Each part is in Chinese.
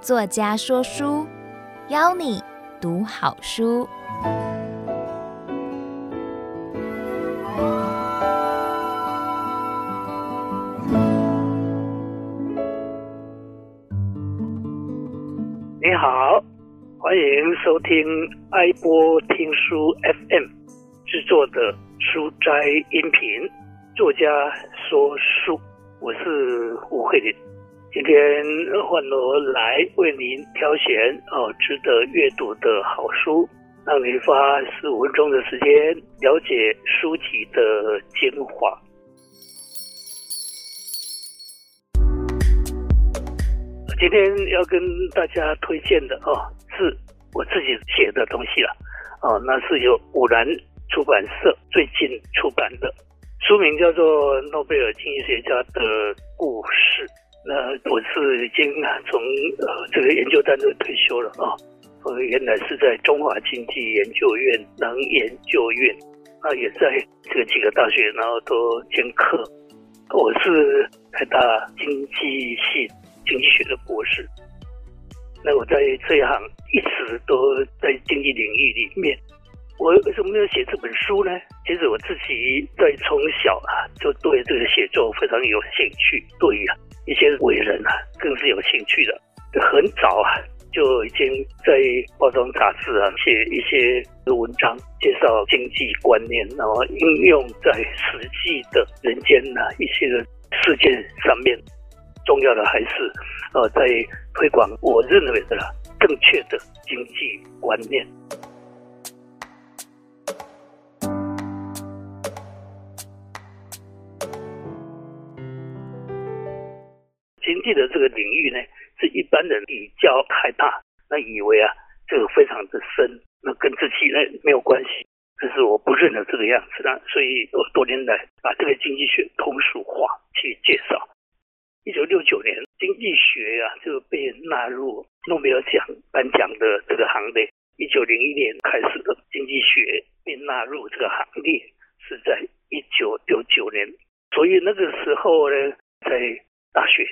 作家说书，邀你读好书。你好，欢迎收听爱播听书 FM 制作的书斋音频。作家说书，我是吴慧玲。今天换我来为您挑选哦，值得阅读的好书，让您花十五分钟的时间了解书籍的精华。今天要跟大家推荐的哦，是我自己写的东西了哦，那是由五兰出版社最近出版的，书名叫做《诺贝尔经济学家的故事》。那我是已经从呃这个研究单位退休了啊，我原来是在中华经济研究院能研究院，那也在这个几个大学，然后都兼课。我是台大经济系经济学的博士。那我在这一行一直都在经济领域里面。我为什么要写这本书呢？其实我自己在从小啊就对这个写作非常有兴趣，对呀。一些伟人啊，更是有兴趣的。很早啊，就已经在报章杂志啊写一些文章，介绍经济观念，然后应用在实际的人间啊一些的事件上面。重要的还是呃，在推广我认为的正确的经济观念。济的这个领域呢，是一般人比较害怕，那以为啊，这个非常的深，那跟自己呢没有关系。可是我不认得这个样子啊，所以我多年来把这个经济学通俗化去介绍。一九六九年，经济学啊就被纳入诺贝尔奖颁奖的这个行列。一九零一年开始的经济学被纳入这个行列，是在一九六九年。所以那个时候呢，在大学。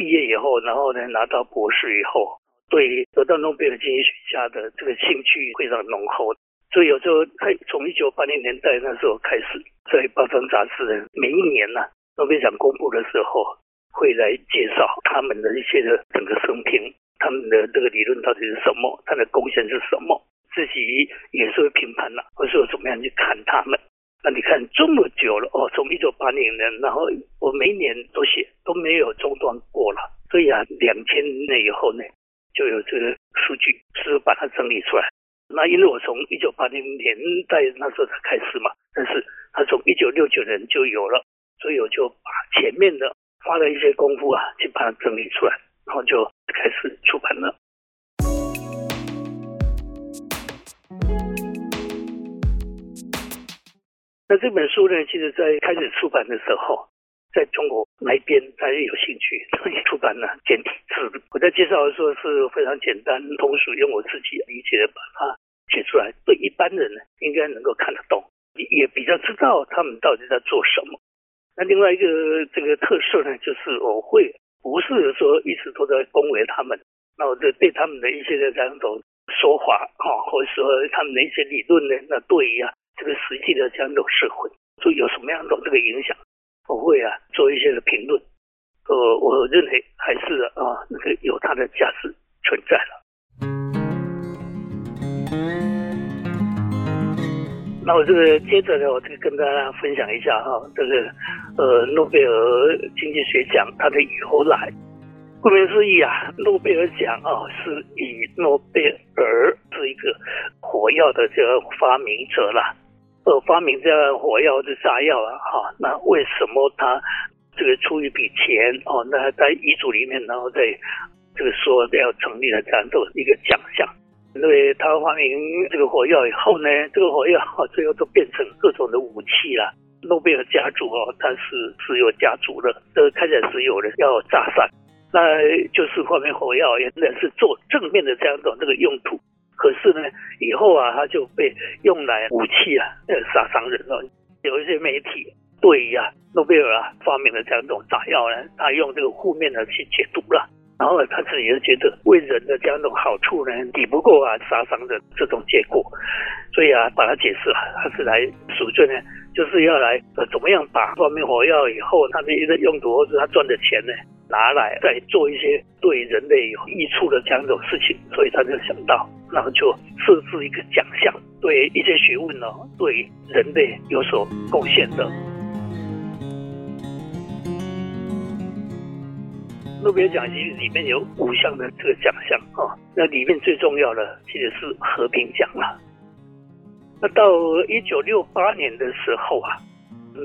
毕业以后，然后呢，拿到博士以后，对得到诺贝尔经济学家的这个兴趣非常浓厚。所以有时候他，从一九八零年代那时候开始，在报章杂志，每一年呢、啊，诺贝尔奖公布的时候，会来介绍他们的一些的整个生平，他们的这个理论到底是什么，他的贡献是什么，自己也是会评判了，或者说怎么样去看他们。那你看这么久了哦，从一九八零年，然后我每年都写，都没有中断过了。所以啊，两千年以后呢，就有这个数据，是把它整理出来。那因为我从一九八零年代那时候才开始嘛，但是他从一九六九年就有了，所以我就把前面的花了一些功夫啊，去把它整理出来，然后就开始出版了。那这本书呢，其实在开始出版的时候，在中国那边大家有兴趣，所以出版了简体字。我在介绍的时候是非常简单通俗，用我自己理解的把它写出来，对一般人呢应该能够看得懂，也比较知道他们到底在做什么。那另外一个这个特色呢，就是我会不是说一直都在恭维他们，那我就对他们的一些的这种说法啊，或者说他们的一些理论呢，那对呀。这个实际的这样一种社会，就有什么样的这个影响，我会啊做一些的评论。呃，我认为还是啊那个有它的价值存在了。那我这个接着呢，我就跟大家分享一下哈，这个呃诺贝尔经济学奖它的由来。顾名思义啊，诺贝尔奖啊是以诺贝尔这一个火药的这个发明者啦。呃，发明这样火药的炸药啊，哈，那为什么他这个出一笔钱哦？那在遗嘱里面，然后再这个说要成立了这样的一个奖项，因为他发明这个火药以后呢，这个火药最后都变成各种的武器了。诺贝尔家族哦，他是石油家族的，这个开采石油的要炸散，那就是发明火药，也是做正面的这样的这个用途。可是呢，以后啊，它就被用来武器啊，呃，杀伤人了。有一些媒体对于、啊，诺贝尔啊发明了这样一种炸药呢，他用这个负面的去解读了。然后他自己就觉得为人的这样一种好处呢，抵不过啊杀伤的这种结果，所以啊把它解释了，他是来赎罪呢，就是要来呃怎么样把发明火药以后他的一个用途或者他赚的钱呢拿来再做一些对人类有益处的这样一种事情，所以他就想到，然后就设置一个奖项，对一些学问呢对人类有所贡献的。诺贝尔奖其实里面有五项的这个奖项啊，那里面最重要的其实是和平奖了。那到一九六八年的时候啊，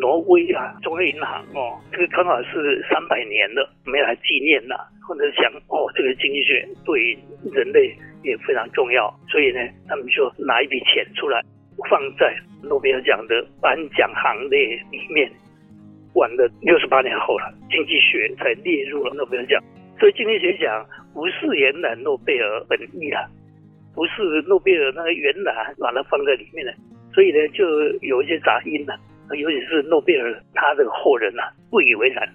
挪威啊中央银行哦，这个刚好是三百年了，没来纪念呐，或者想哦，这个经济学对人类也非常重要，所以呢，他们就拿一笔钱出来放在诺贝尔奖的颁奖行列里面。晚了六十八年后了，经济学才列入了诺贝尔奖。所以经济学奖不是原来诺贝尔本意啊，不是诺贝尔那个原来把它放在里面的，所以呢就有一些杂音了。尤其是诺贝尔他这个后人呐、啊、不以为然，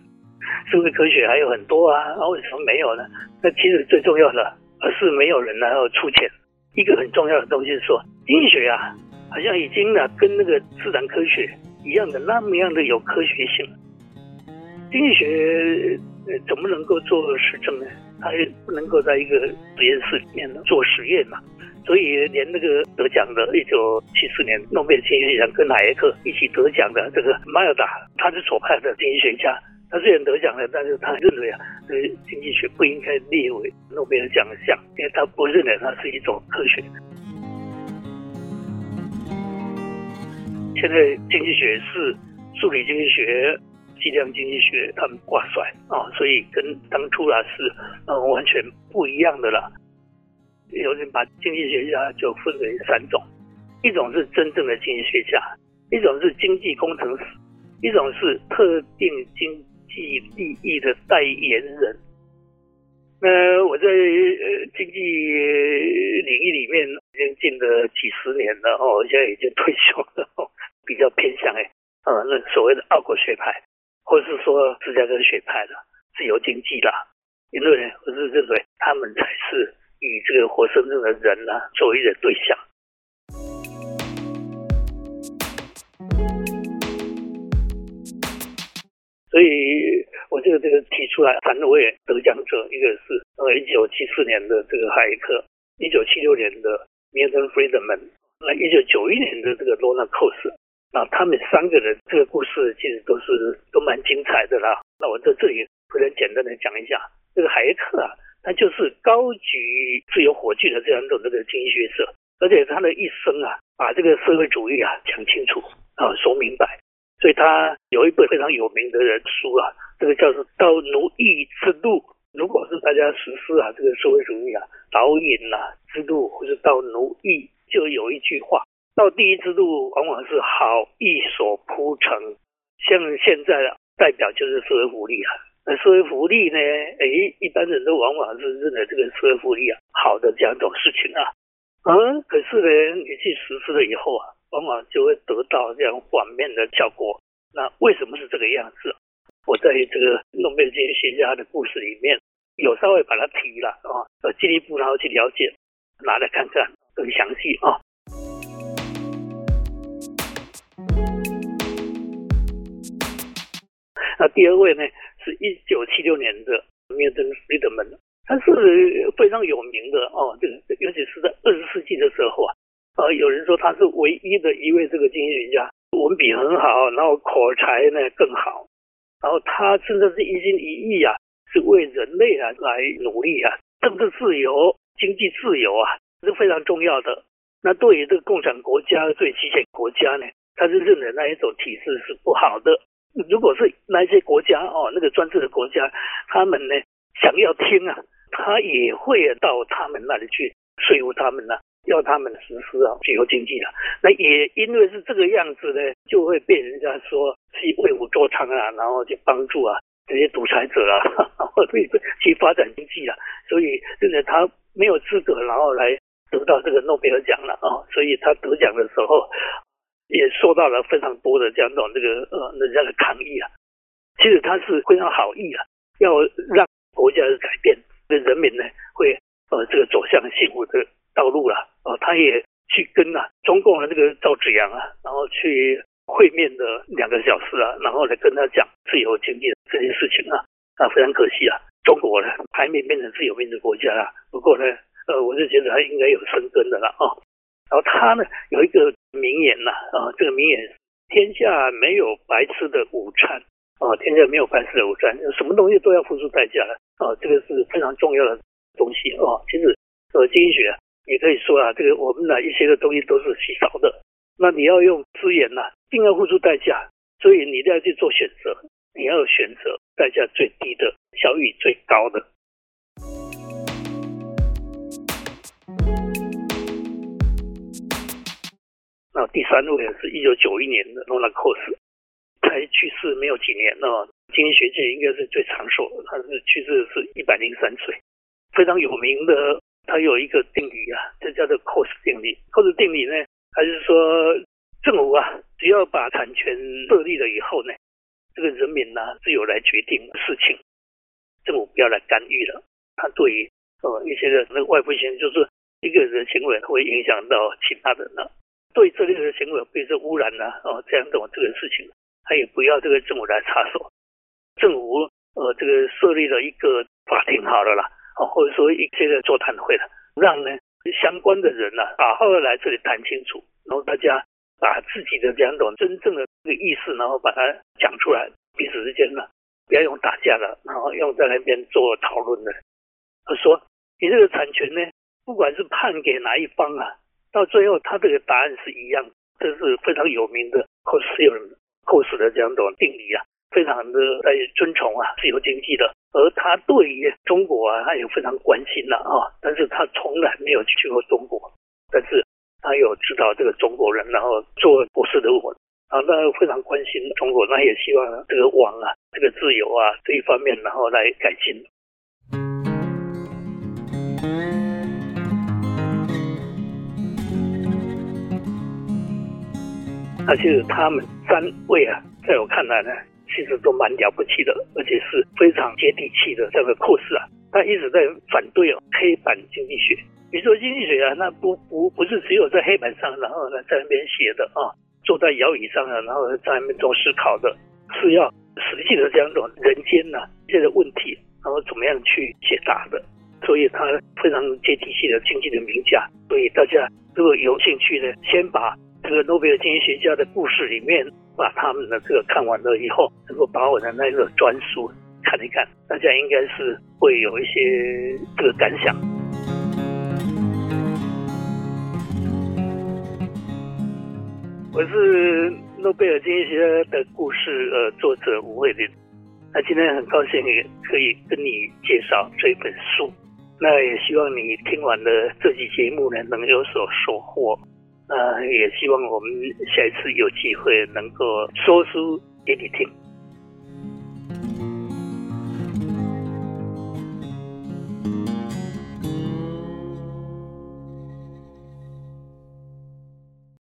社会科学还有很多啊，为什么没有呢？那其实最重要的而是没有人来要出钱。一个很重要的东西是说，经济学啊，好像已经呢跟那个自然科学。一样的那么样的有科学性，经济学呃怎么能够做实证呢？它也不能够在一个实验室里面做实验嘛。所以连那个得奖的，一九七四年诺贝尔经济学奖跟哪一克一起得奖的这个马尔达，他是左派的经济学家，他虽然得奖了，但是他认为啊，这经济学不应该列为诺贝尔奖项，因为他不认为它是一种科学。现在经济学是数理经济学、计量经济学他们挂帅啊，所以跟当初啊是呃完全不一样的了。有人把经济学家就分为三种：一种是真正的经济学家，一种是经济工程师，一种是特定经济利益的代言人。那我在呃经济领域里面已经进了几十年了哦，现在已经退休了。比较偏向哎，呃，那所谓的奥国学派，或是说芝加哥学派的自由经济啦，因为呢，我是认为他们才是以这个活生生的人呢、作为的对象。所以，我这个这个提出来反正我也得奖者，一个是呃一九七四年的这个海耶克，一九七六年的 Milton Friedman，那一九九一年的这个 Ronald Coase。那他们三个人这个故事其实都是都蛮精彩的啦。那我在这里非常简单的讲一下，这个海耶克啊，他就是高举自由火炬的这样一种这个经济学者，而且他的一生啊，把这个社会主义啊讲清楚啊说明白。所以他有一本非常有名的人书啊，这个叫做《到奴役之路》。如果是大家实施啊这个社会主义啊导引啊之路，或者到奴役，就有一句话。到第一之路往往是好意所铺成，像现在代表就是社会福利啊。那社会福利呢？哎，一般人都往往是认为这个社会福利啊好的这样一种事情啊。嗯，可是呢，你去实施了以后啊，往往就会得到这样反面的效果。那为什么是这个样子？我在这个诺贝尔经济学家的故事里面有稍微把它提了啊，呃，进一步然后去了解，拿来看看更详细啊。那第二位呢，是一九七六年的 Milton Friedman，他是非常有名的哦。这个尤其是在二十世纪的时候啊，啊，有人说他是唯一的一位这个经济学家，文笔很好，然后口才呢更好，然后他真的是一心一意啊，是为人类啊来努力啊，政治自由、经济自由啊是非常重要的。那对于这个共产国家、对极权国家呢，他是认为那一种体制是不好的。如果是那些国家哦，那个专制的国家，他们呢想要听啊，他也会到他们那里去说服他们呢、啊，要他们实施啊自由经济了。那也因为是这个样子呢，就会被人家说去为虎作伥啊，然后去帮助啊这些独裁者啊，或者去发展经济啊。所以真的他没有资格，然后来得到这个诺贝尔奖了啊。所以他得奖的时候。也受到了非常多的这样一种这个呃人家的抗议啊，其实他是非常好意啊，要让国家的改变，的人民呢会呃这个走向幸福的道路了。哦，他也去跟啊中共的那个赵紫阳啊，然后去会面的两个小时啊，然后来跟他讲自由经济这件事情啊，啊非常可惜啊，中国呢还没变成自由民主国家啊。不过呢，呃，我就觉得他应该有生根的了啊。然后他呢有一个名言呐，啊，这个名言：天下没有白吃的午餐。啊，天下没有白吃的午餐，什么东西都要付出代价的啊，这个是非常重要的东西啊。其实，呃，经济学也可以说啊，这个我们的一些的东西都是稀少的，那你要用资源呐，一定要付出代价，所以你一定要去做选择，你要选择代价最低的，效益最高的。那第三位是一九九一年的诺兰寇斯。才去世没有几年哦，经济学界应该是最长寿的，他是去世是一百零三岁，非常有名的。他有一个定理啊，这叫做寇斯定理。寇斯定理呢，还是说政府啊，只要把产权设立了以后呢，这个人民呢、自由来决定事情，政府不要来干预了。他对于呃一些的那个外部性，就是一个人的行为会影响到其他人了、对这类的行为，比如说污染呐、啊，哦这样的这个事情。他也不要这个政府来插手，政府呃这个设立了一个法庭好了啦，哦或者说一些的座谈会了，让呢相关的人呢好好的来这里谈清楚，然后大家把自己的两种真正的这个意思，然后把它讲出来，彼此之间呢不要用打架了，然后用在那边做讨论的。他说你这个产权呢，不管是判给哪一方啊，到最后他这个答案是一样，这是非常有名的，或是有人。寇斯的这样一种定理啊，非常的在尊崇啊自由经济的，而他对于中国啊，他也非常关心呐啊，但是他从来没有去过中国，但是他有知道这个中国人，然后做博士的我啊，那非常关心中国，那也希望这个网啊，这个自由啊这一方面，然后来改进。那其实他们三位啊，在我看来呢，其实都蛮了不起的，而且是非常接地气的。这个故事啊，他一直在反对黑板经济学。比如说经济学啊，那不不不是只有在黑板上，然后呢在那边写的啊，坐在摇椅上啊，然后在那边做思考的，是要实际的这样一种人间呐、啊，这些问题，然后怎么样去解答的。所以他非常接地气的经济的名家。所以大家如果有兴趣呢，先把。这个诺贝尔经济学家的故事里面，把他们的这个看完了以后，能够把我的那个专书看一看，大家应该是会有一些这个感想。我是诺贝尔经济学家的故事呃作者吴伟林，那今天很高兴也可以跟你介绍这本书，那也希望你听完了这期节目呢，能有所收获。那也希望我们下一次有机会能够说书给你听。